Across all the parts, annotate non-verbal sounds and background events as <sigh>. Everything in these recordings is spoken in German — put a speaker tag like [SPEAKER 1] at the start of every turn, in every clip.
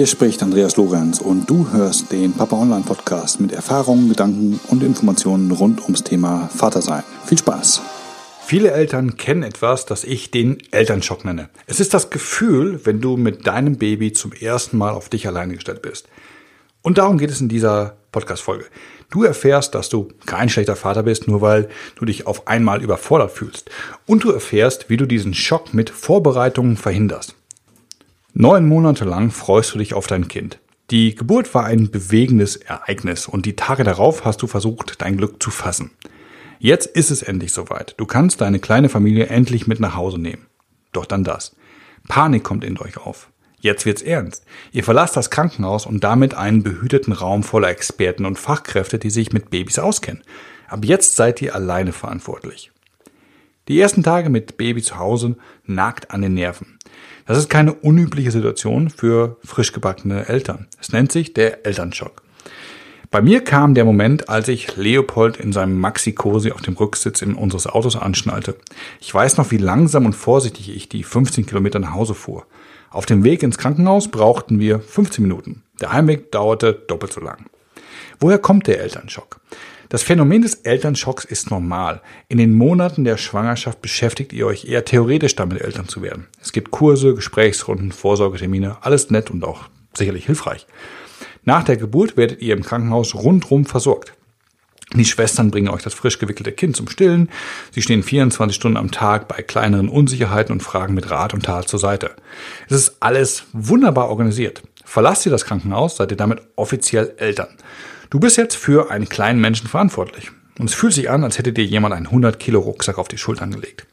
[SPEAKER 1] Hier spricht Andreas Lorenz und du hörst den Papa Online Podcast mit Erfahrungen, Gedanken und Informationen rund ums Thema Vatersein. Viel Spaß!
[SPEAKER 2] Viele Eltern kennen etwas, das ich den Elternschock nenne. Es ist das Gefühl, wenn du mit deinem Baby zum ersten Mal auf dich alleine gestellt bist. Und darum geht es in dieser Podcast-Folge. Du erfährst, dass du kein schlechter Vater bist, nur weil du dich auf einmal überfordert fühlst. Und du erfährst, wie du diesen Schock mit Vorbereitungen verhinderst. Neun Monate lang freust du dich auf dein Kind. Die Geburt war ein bewegendes Ereignis und die Tage darauf hast du versucht, dein Glück zu fassen. Jetzt ist es endlich soweit. Du kannst deine kleine Familie endlich mit nach Hause nehmen. Doch dann das. Panik kommt in euch auf. Jetzt wird's ernst. Ihr verlasst das Krankenhaus und damit einen behüteten Raum voller Experten und Fachkräfte, die sich mit Babys auskennen. Ab jetzt seid ihr alleine verantwortlich. Die ersten Tage mit Baby zu Hause nagt an den Nerven. Das ist keine unübliche Situation für frisch gebackene Eltern. Es nennt sich der Elternschock. Bei mir kam der Moment, als ich Leopold in seinem Maxi-Cosi auf dem Rücksitz in unseres Autos anschnallte. Ich weiß noch, wie langsam und vorsichtig ich die 15 Kilometer nach Hause fuhr. Auf dem Weg ins Krankenhaus brauchten wir 15 Minuten. Der Heimweg dauerte doppelt so lang. Woher kommt der Elternschock? Das Phänomen des Elternschocks ist normal. In den Monaten der Schwangerschaft beschäftigt ihr euch eher theoretisch damit, Eltern zu werden. Es gibt Kurse, Gesprächsrunden, Vorsorgetermine, alles nett und auch sicherlich hilfreich. Nach der Geburt werdet ihr im Krankenhaus rundrum versorgt. Die Schwestern bringen euch das frisch gewickelte Kind zum Stillen. Sie stehen 24 Stunden am Tag bei kleineren Unsicherheiten und fragen mit Rat und Tat zur Seite. Es ist alles wunderbar organisiert. Verlasst ihr das Krankenhaus, seid ihr damit offiziell Eltern. Du bist jetzt für einen kleinen Menschen verantwortlich. Und es fühlt sich an, als hätte dir jemand einen 100 Kilo Rucksack auf die Schultern gelegt.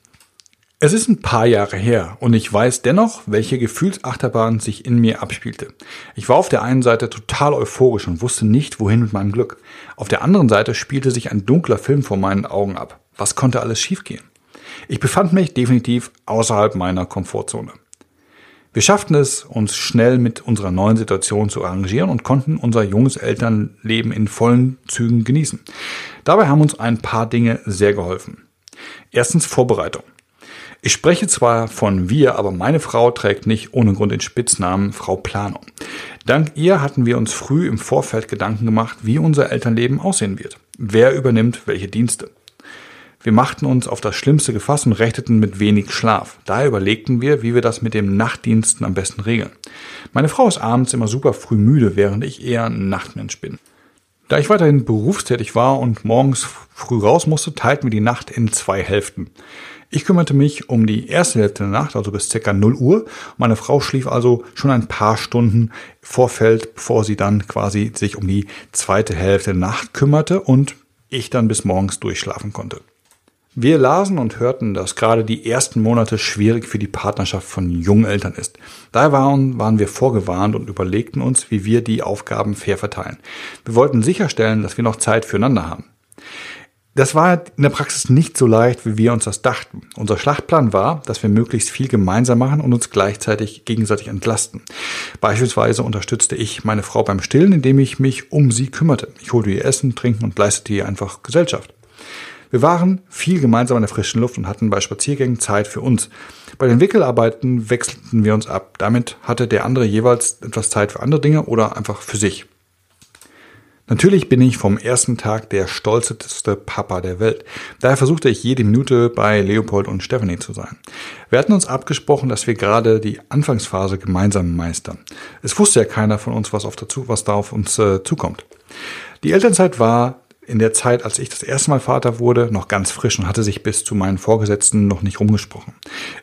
[SPEAKER 2] Es ist ein paar Jahre her und ich weiß dennoch, welche Gefühlsachterbahn sich in mir abspielte. Ich war auf der einen Seite total euphorisch und wusste nicht, wohin mit meinem Glück. Auf der anderen Seite spielte sich ein dunkler Film vor meinen Augen ab. Was konnte alles schiefgehen? Ich befand mich definitiv außerhalb meiner Komfortzone. Wir schafften es, uns schnell mit unserer neuen Situation zu arrangieren und konnten unser junges Elternleben in vollen Zügen genießen. Dabei haben uns ein paar Dinge sehr geholfen. Erstens Vorbereitung. Ich spreche zwar von wir, aber meine Frau trägt nicht ohne Grund den Spitznamen Frau Planung. Dank ihr hatten wir uns früh im Vorfeld Gedanken gemacht, wie unser Elternleben aussehen wird. Wer übernimmt welche Dienste? Wir machten uns auf das Schlimmste gefasst und rechneten mit wenig Schlaf. Daher überlegten wir, wie wir das mit dem Nachtdiensten am besten regeln. Meine Frau ist abends immer super früh müde, während ich eher ein Nachtmensch bin. Da ich weiterhin berufstätig war und morgens früh raus musste, teilten wir die Nacht in zwei Hälften. Ich kümmerte mich um die erste Hälfte der Nacht, also bis circa 0 Uhr. Meine Frau schlief also schon ein paar Stunden Vorfeld, bevor sie dann quasi sich um die zweite Hälfte der Nacht kümmerte und ich dann bis morgens durchschlafen konnte. Wir lasen und hörten, dass gerade die ersten Monate schwierig für die Partnerschaft von jungen Eltern ist. Daher waren, waren wir vorgewarnt und überlegten uns, wie wir die Aufgaben fair verteilen. Wir wollten sicherstellen, dass wir noch Zeit füreinander haben. Das war in der Praxis nicht so leicht, wie wir uns das dachten. Unser Schlachtplan war, dass wir möglichst viel gemeinsam machen und uns gleichzeitig gegenseitig entlasten. Beispielsweise unterstützte ich meine Frau beim Stillen, indem ich mich um sie kümmerte. Ich holte ihr Essen, Trinken und leistete ihr einfach Gesellschaft. Wir waren viel gemeinsam in der frischen Luft und hatten bei Spaziergängen Zeit für uns. Bei den Wickelarbeiten wechselten wir uns ab. Damit hatte der andere jeweils etwas Zeit für andere Dinge oder einfach für sich. Natürlich bin ich vom ersten Tag der stolzeste Papa der Welt. Daher versuchte ich jede Minute bei Leopold und Stephanie zu sein. Wir hatten uns abgesprochen, dass wir gerade die Anfangsphase gemeinsam meistern. Es wusste ja keiner von uns, was, auf dazu, was da auf uns äh, zukommt. Die Elternzeit war in der Zeit, als ich das erste Mal Vater wurde, noch ganz frisch und hatte sich bis zu meinen Vorgesetzten noch nicht rumgesprochen.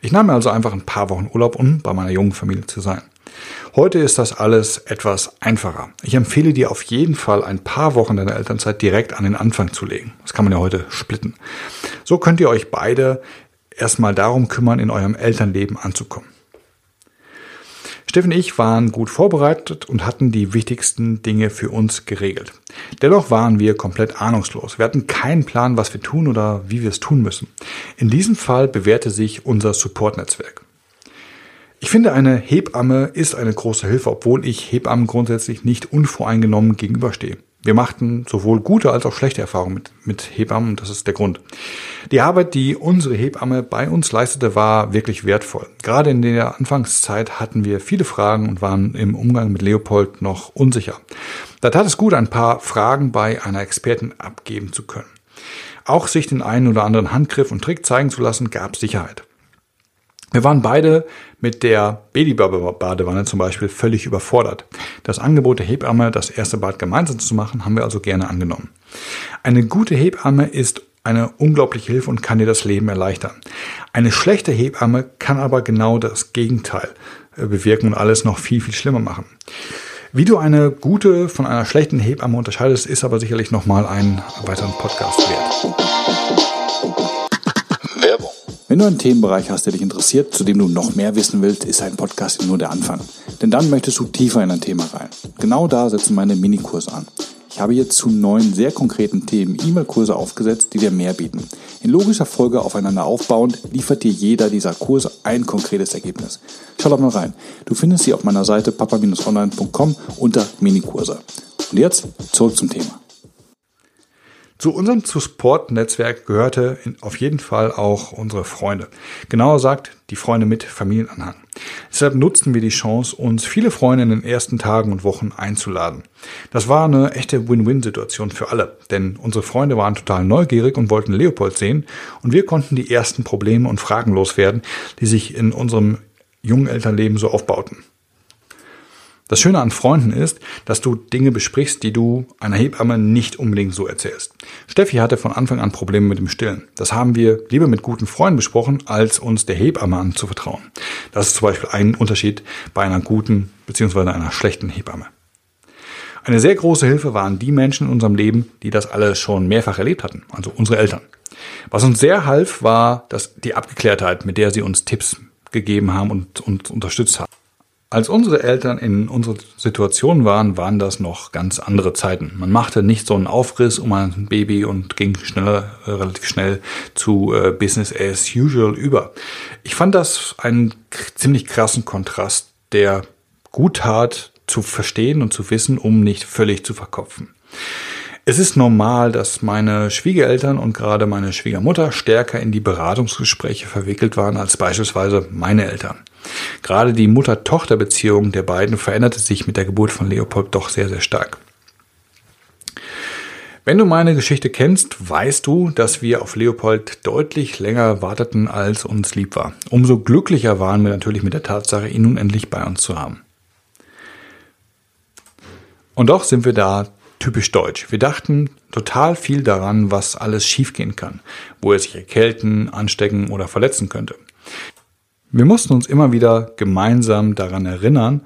[SPEAKER 2] Ich nahm mir also einfach ein paar Wochen Urlaub, um bei meiner jungen Familie zu sein. Heute ist das alles etwas einfacher. Ich empfehle dir auf jeden Fall ein paar Wochen deiner Elternzeit direkt an den Anfang zu legen. Das kann man ja heute splitten. So könnt ihr euch beide erstmal darum kümmern, in eurem Elternleben anzukommen. Steffen und ich waren gut vorbereitet und hatten die wichtigsten Dinge für uns geregelt. Dennoch waren wir komplett ahnungslos. Wir hatten keinen Plan, was wir tun oder wie wir es tun müssen. In diesem Fall bewährte sich unser Support-Netzwerk. Ich finde, eine Hebamme ist eine große Hilfe, obwohl ich Hebammen grundsätzlich nicht unvoreingenommen gegenüberstehe. Wir machten sowohl gute als auch schlechte Erfahrungen mit, mit Hebammen das ist der Grund. Die Arbeit, die unsere Hebamme bei uns leistete, war wirklich wertvoll. Gerade in der Anfangszeit hatten wir viele Fragen und waren im Umgang mit Leopold noch unsicher. Da tat es gut, ein paar Fragen bei einer Expertin abgeben zu können. Auch sich den einen oder anderen Handgriff und Trick zeigen zu lassen, gab Sicherheit. Wir waren beide mit der Babybadewanne zum Beispiel völlig überfordert. Das Angebot der Hebamme, das erste Bad gemeinsam zu machen, haben wir also gerne angenommen. Eine gute Hebamme ist eine unglaubliche Hilfe und kann dir das Leben erleichtern. Eine schlechte Hebamme kann aber genau das Gegenteil äh, bewirken und alles noch viel, viel schlimmer machen. Wie du eine gute von einer schlechten Hebamme unterscheidest, ist aber sicherlich nochmal einen weiteren Podcast wert.
[SPEAKER 1] Wenn du einen Themenbereich hast, der dich interessiert, zu dem du noch mehr wissen willst, ist ein Podcast nur der Anfang. Denn dann möchtest du tiefer in ein Thema rein. Genau da setzen meine Minikurse an. Ich habe jetzt zu neun sehr konkreten Themen E-Mail-Kurse aufgesetzt, die dir mehr bieten. In logischer Folge aufeinander aufbauend liefert dir jeder dieser Kurse ein konkretes Ergebnis. Schau doch mal rein. Du findest sie auf meiner Seite papa-online.com unter Minikurse. Und jetzt zurück zum Thema.
[SPEAKER 2] Zu unserem Support-Netzwerk gehörte auf jeden Fall auch unsere Freunde. Genauer gesagt, die Freunde mit Familienanhang. Deshalb nutzten wir die Chance, uns viele Freunde in den ersten Tagen und Wochen einzuladen. Das war eine echte Win-Win-Situation für alle, denn unsere Freunde waren total neugierig und wollten Leopold sehen und wir konnten die ersten Probleme und Fragen loswerden, die sich in unserem jungen Elternleben so aufbauten. Das Schöne an Freunden ist, dass du Dinge besprichst, die du einer Hebamme nicht unbedingt so erzählst. Steffi hatte von Anfang an Probleme mit dem Stillen. Das haben wir lieber mit guten Freunden besprochen, als uns der Hebamme anzuvertrauen. Das ist zum Beispiel ein Unterschied bei einer guten bzw. einer schlechten Hebamme. Eine sehr große Hilfe waren die Menschen in unserem Leben, die das alles schon mehrfach erlebt hatten, also unsere Eltern. Was uns sehr half, war dass die Abgeklärtheit, mit der sie uns Tipps gegeben haben und, und unterstützt haben. Als unsere Eltern in unserer Situation waren, waren das noch ganz andere Zeiten. Man machte nicht so einen Aufriss um ein Baby und ging schneller, äh, relativ schnell zu äh, Business as usual über. Ich fand das einen ziemlich krassen Kontrast, der gut tat, zu verstehen und zu wissen, um nicht völlig zu verkopfen. Es ist normal, dass meine Schwiegereltern und gerade meine Schwiegermutter stärker in die Beratungsgespräche verwickelt waren als beispielsweise meine Eltern. Gerade die Mutter-Tochter-Beziehung der beiden veränderte sich mit der Geburt von Leopold doch sehr, sehr stark. Wenn du meine Geschichte kennst, weißt du, dass wir auf Leopold deutlich länger warteten, als uns lieb war. Umso glücklicher waren wir natürlich mit der Tatsache, ihn nun endlich bei uns zu haben. Und doch sind wir da typisch deutsch. Wir dachten total viel daran, was alles schiefgehen kann, wo er sich erkälten, anstecken oder verletzen könnte. Wir mussten uns immer wieder gemeinsam daran erinnern,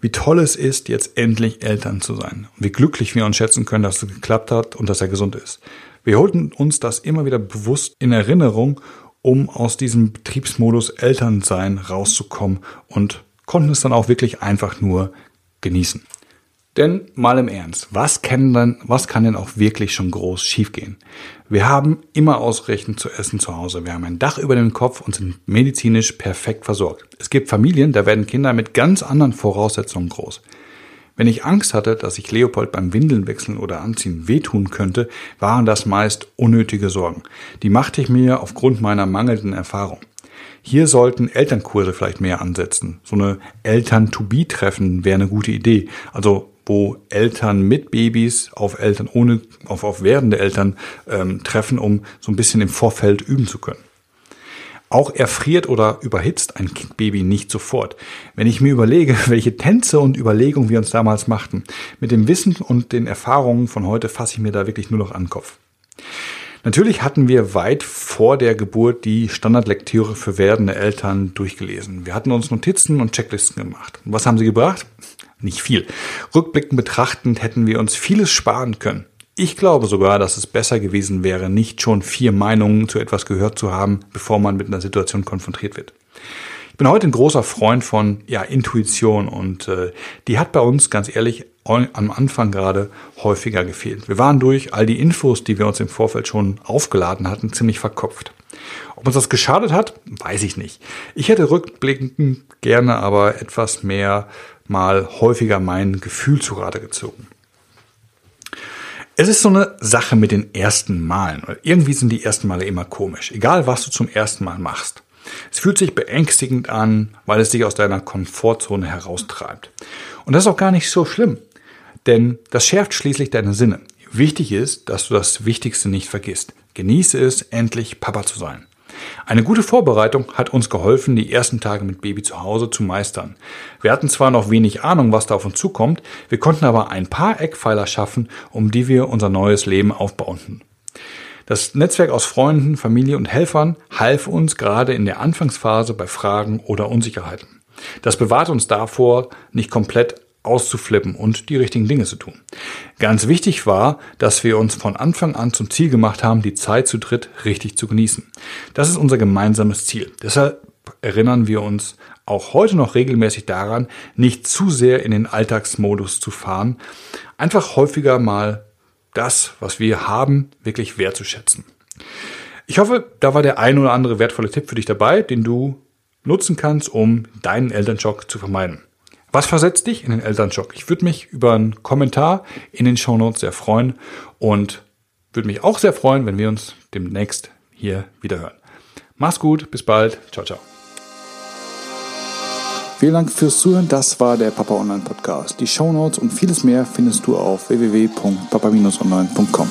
[SPEAKER 2] wie toll es ist, jetzt endlich Eltern zu sein. Und wie glücklich wir uns schätzen können, dass es geklappt hat und dass er gesund ist. Wir holten uns das immer wieder bewusst in Erinnerung, um aus diesem Betriebsmodus Elternsein rauszukommen und konnten es dann auch wirklich einfach nur genießen. Denn mal im Ernst, was kann denn, was kann denn auch wirklich schon groß schiefgehen? Wir haben immer ausreichend zu essen zu Hause. Wir haben ein Dach über dem Kopf und sind medizinisch perfekt versorgt. Es gibt Familien, da werden Kinder mit ganz anderen Voraussetzungen groß. Wenn ich Angst hatte, dass ich Leopold beim Windeln wechseln oder anziehen wehtun könnte, waren das meist unnötige Sorgen. Die machte ich mir aufgrund meiner mangelnden Erfahrung. Hier sollten Elternkurse vielleicht mehr ansetzen. So eine Eltern-to-be-Treffen wäre eine gute Idee. Also wo Eltern mit Babys auf Eltern ohne, auf, auf werdende Eltern ähm, treffen, um so ein bisschen im Vorfeld üben zu können. Auch erfriert oder überhitzt ein Baby nicht sofort. Wenn ich mir überlege, <laughs> welche Tänze und Überlegungen wir uns damals machten, mit dem Wissen und den Erfahrungen von heute fasse ich mir da wirklich nur noch an den Kopf. Natürlich hatten wir weit vor der Geburt die Standardlektüre für werdende Eltern durchgelesen. Wir hatten uns Notizen und Checklisten gemacht. Was haben sie gebracht? Nicht viel. Rückblickend betrachtend hätten wir uns vieles sparen können. Ich glaube sogar, dass es besser gewesen wäre, nicht schon vier Meinungen zu etwas gehört zu haben, bevor man mit einer Situation konfrontiert wird. Ich bin heute ein großer Freund von ja, Intuition und äh, die hat bei uns ganz ehrlich am Anfang gerade häufiger gefehlt. Wir waren durch all die Infos, die wir uns im Vorfeld schon aufgeladen hatten, ziemlich verkopft. Ob uns das geschadet hat, weiß ich nicht. Ich hätte rückblickend gerne aber etwas mehr mal häufiger mein Gefühl zu Rate gezogen. Es ist so eine Sache mit den ersten Malen. Irgendwie sind die ersten Male immer komisch, egal was du zum ersten Mal machst. Es fühlt sich beängstigend an, weil es dich aus deiner Komfortzone heraustreibt. Und das ist auch gar nicht so schlimm, denn das schärft schließlich deine Sinne. Wichtig ist, dass du das Wichtigste nicht vergisst. Genieße es, endlich Papa zu sein. Eine gute Vorbereitung hat uns geholfen, die ersten Tage mit Baby zu Hause zu meistern. Wir hatten zwar noch wenig Ahnung, was da auf uns zukommt, wir konnten aber ein paar Eckpfeiler schaffen, um die wir unser neues Leben aufbauten. Das Netzwerk aus Freunden, Familie und Helfern half uns gerade in der Anfangsphase bei Fragen oder Unsicherheiten. Das bewahrt uns davor, nicht komplett auszuflippen und die richtigen Dinge zu tun. Ganz wichtig war, dass wir uns von Anfang an zum Ziel gemacht haben, die Zeit zu dritt richtig zu genießen. Das ist unser gemeinsames Ziel. Deshalb erinnern wir uns auch heute noch regelmäßig daran, nicht zu sehr in den Alltagsmodus zu fahren, einfach häufiger mal das, was wir haben, wirklich wertzuschätzen. Ich hoffe, da war der ein oder andere wertvolle Tipp für dich dabei, den du nutzen kannst, um deinen Elternschock zu vermeiden. Was versetzt dich in den Elternschock? Ich würde mich über einen Kommentar in den Shownotes sehr freuen und würde mich auch sehr freuen, wenn wir uns demnächst hier wieder hören. Mach's gut, bis bald. Ciao, ciao.
[SPEAKER 1] Vielen Dank fürs Zuhören. Das war der Papa Online Podcast. Die Shownotes und vieles mehr findest du auf www.papa-online.com.